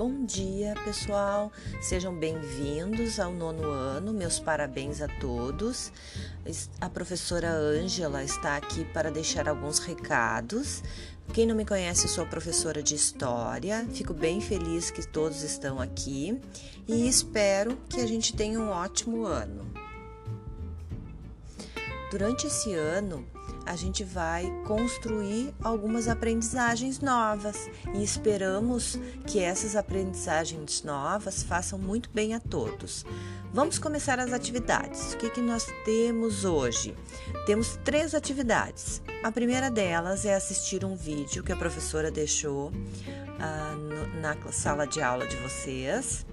Bom dia, pessoal. Sejam bem-vindos ao nono ano. Meus parabéns a todos. A professora Ângela está aqui para deixar alguns recados. Quem não me conhece, sou professora de história. Fico bem feliz que todos estão aqui e espero que a gente tenha um ótimo ano. Durante esse ano, a gente vai construir algumas aprendizagens novas e esperamos que essas aprendizagens novas façam muito bem a todos. Vamos começar as atividades. O que, que nós temos hoje? Temos três atividades. A primeira delas é assistir um vídeo que a professora deixou ah, no, na sala de aula de vocês.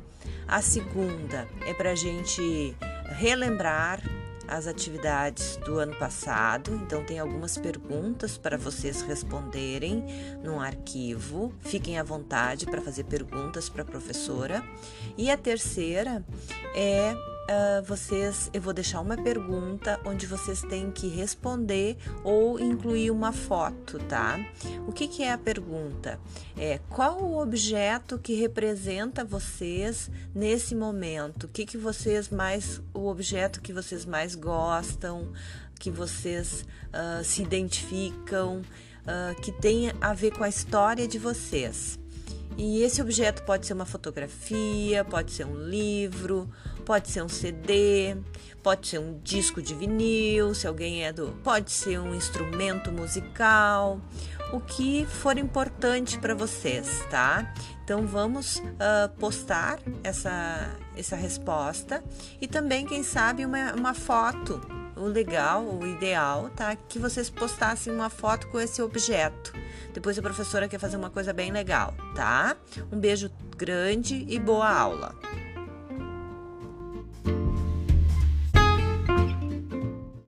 A segunda é para a gente relembrar as atividades do ano passado, então tem algumas perguntas para vocês responderem no arquivo. Fiquem à vontade para fazer perguntas para a professora. E a terceira é uh, vocês, eu vou deixar uma pergunta onde vocês têm que responder ou incluir uma foto, tá? O que, que é a pergunta? É qual o objeto que representa vocês nesse momento? O que, que vocês mais, o objeto que vocês mais gostam, que vocês uh, se identificam, uh, que tem a ver com a história de vocês. E esse objeto pode ser uma fotografia, pode ser um livro, pode ser um CD, pode ser um disco de vinil, se alguém é do, pode ser um instrumento musical, o que for importante para vocês, tá? Então vamos uh, postar essa, essa resposta e também, quem sabe, uma, uma foto. O legal, o ideal, tá? Que vocês postassem uma foto com esse objeto. Depois a professora quer fazer uma coisa bem legal, tá? Um beijo grande e boa aula!